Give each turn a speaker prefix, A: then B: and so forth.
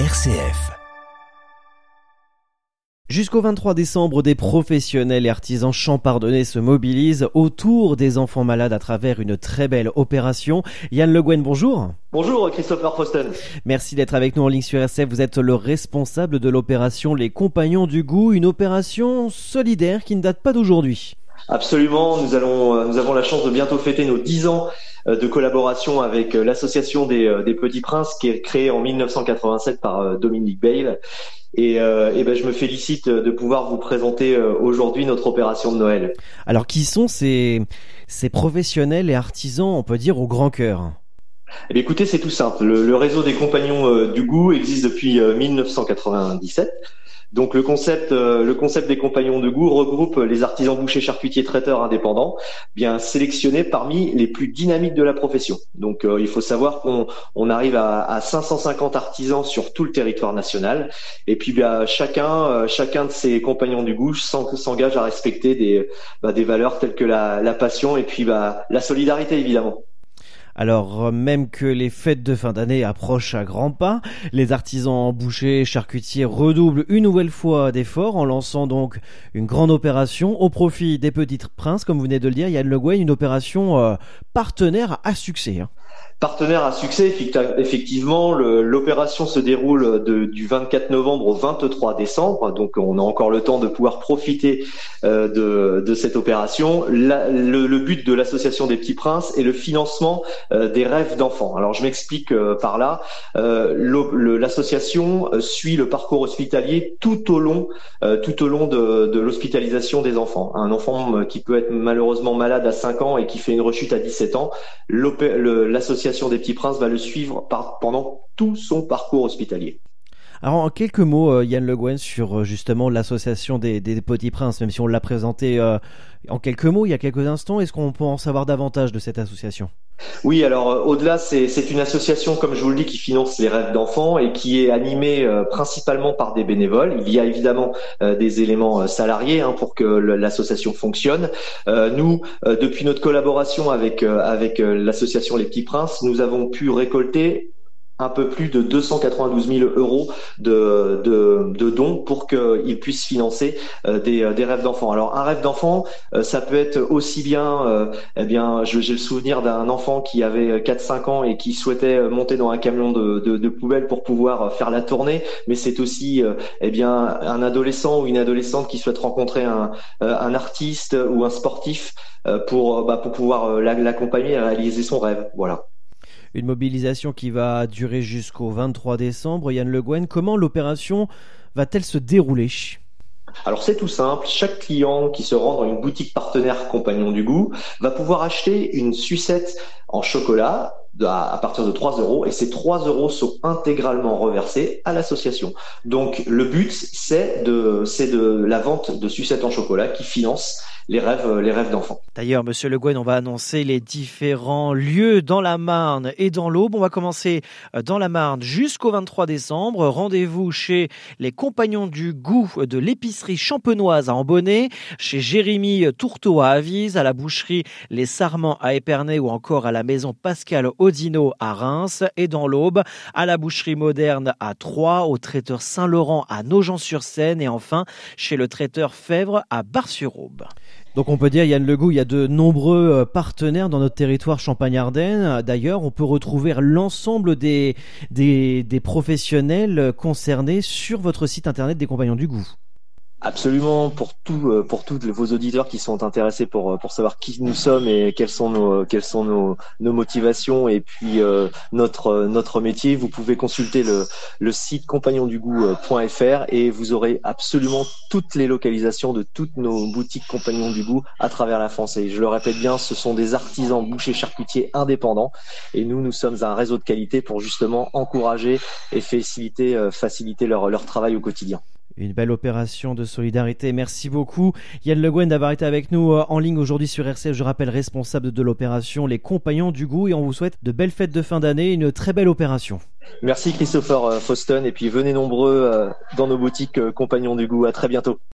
A: RCF. Jusqu'au 23 décembre, des professionnels et artisans champardonnais se mobilisent autour des enfants malades à travers une très belle opération. Yann Le Guen, bonjour.
B: Bonjour Christopher Frosten.
A: Merci d'être avec nous en ligne sur RCF. Vous êtes le responsable de l'opération Les Compagnons du Goût, une opération solidaire qui ne date pas d'aujourd'hui.
B: Absolument, nous allons, euh, nous avons la chance de bientôt fêter nos 10 ans de collaboration avec euh, l'association des, Petits Princes qui est créée en 1987 par Dominique Bale. Et, et ben, je me félicite de pouvoir vous présenter aujourd'hui notre opération de Noël.
A: Alors qui sont ces, ces professionnels et artisans, on peut dire, au grand cœur?
B: Eh écoutez, c'est tout simple. Le, le réseau des compagnons du goût existe depuis 1997. Donc le concept, euh, le concept des compagnons de goût regroupe les artisans bouchers, charcutiers, traiteurs indépendants, bien sélectionnés parmi les plus dynamiques de la profession. Donc euh, il faut savoir qu'on on arrive à, à, 550 artisans sur tout le territoire national, et puis bien chacun, euh, chacun de ces compagnons du goût s'engage à respecter des, bah, des valeurs telles que la, la passion et puis bah, la solidarité évidemment.
A: Alors même que les fêtes de fin d'année approchent à grands pas, les artisans bouchers, charcutiers redoublent une nouvelle fois d'efforts en lançant donc une grande opération au profit des petites princes, comme vous venez de le dire, Yann Le Guen, une opération euh, partenaire à succès. Hein.
B: Partenaire à succès, effectivement, l'opération se déroule du 24 novembre au 23 décembre, donc on a encore le temps de pouvoir profiter euh, de, cette opération. le, but de l'association des Petits Princes est le financement euh, des rêves d'enfants. Alors je m'explique euh, par là. l'association suit le parcours hospitalier tout au long, tout au long de, l'hospitalisation des enfants. Un enfant qui peut être malheureusement malade à 5 ans et qui fait une rechute à 17 ans, l'association des Petits Princes va le suivre pendant tout son parcours hospitalier.
A: Alors en quelques mots, euh, Yann Le Guen, sur euh, justement l'association des, Petits Princes, même si on l'a présenté euh, en quelques mots il y a quelques instants, est-ce qu'on peut en savoir davantage de cette association?
B: Oui, alors au-delà, c'est une association, comme je vous le dis, qui finance les rêves d'enfants et qui est animée principalement par des bénévoles. Il y a évidemment des éléments salariés hein, pour que l'association fonctionne. nous, depuis notre collaboration avec avec l'association Les Petits Princes, nous avons pu récolter un peu plus de 292 000 euros de, de, de dons pour qu'ils puissent financer euh, des, des, rêves d'enfants. Alors un rêve d'enfant, euh, ça peut être aussi bien, euh, eh bien, j'ai le souvenir d'un enfant qui avait 4-5 ans et qui souhaitait monter dans un camion de, de, poubelle pour pouvoir faire la tournée, mais c'est aussi, eh bien, un adolescent ou une adolescente qui souhaite rencontrer un, artiste ou un sportif pour, bah, pour pouvoir l'accompagner et réaliser son rêve. Voilà.
A: Une mobilisation qui va durer jusqu'au 23 décembre. Yann Le Guen, comment l'opération va-t-elle se dérouler?
B: Alors c'est tout simple, chaque client qui se rend dans une boutique partenaire compagnon du goût va pouvoir acheter une sucette en chocolat à partir de 3 euros et ces 3 euros sont intégralement reversés à l'association. Donc le but c'est de c'est de la vente de sucettes en chocolat qui finance les rêves, euh, les rêves d'enfants.
A: D'ailleurs, Monsieur Le Guen, on va annoncer les différents lieux dans la Marne et dans l'Aube. On va commencer euh, dans la Marne jusqu'au 23 décembre. Rendez-vous chez les Compagnons du Goût de l'épicerie champenoise à Ambonnet, chez Jérémy Tourteau à Avise, à la boucherie Les Sarments à Épernay ou encore à la maison Pascal Odino à Reims et dans l'Aube, à la boucherie moderne à Troyes, au traiteur Saint-Laurent à Nogent-sur-Seine et enfin chez le traiteur Fèvre à Bar-sur-Aube. Donc on peut dire, Yann Legout, il y a de nombreux euh, partenaires dans notre territoire Champagne-Ardenne. D'ailleurs, on peut retrouver l'ensemble des, professionnels concernés sur votre site internet des Compagnons du Goût.
B: Absolument, pour tout, euh, pour tous vos auditeurs qui sont intéressés pour euh, pour savoir qui nous sommes et quelles sont nos quelles sont nos, nos motivations et puis euh, notre notre métier, vous pouvez consulter le le site compagnondugout.fr et vous aurez absolument toutes les localisations de toutes nos boutiques Compagnons du Goût à travers la France. Et je le répète bien, ce sont des artisans bouchers charcutiers indépendants et nous nous sommes un réseau de qualité pour justement encourager et faciliter faciliter leur leur travail au quotidien.
A: Une belle opération de solidarité. Merci beaucoup Yann Le Guen d'avoir été avec nous euh, en ligne aujourd'hui sur RCF. Je rappelle responsable de l'opération Les Compagnons du Goût et on vous souhaite de belles fêtes de fin d'année, une très belle opération.
B: Merci Christopher euh, Fauston et puis venez nombreux euh, dans nos boutiques Compagnons du Goût. À très bientôt.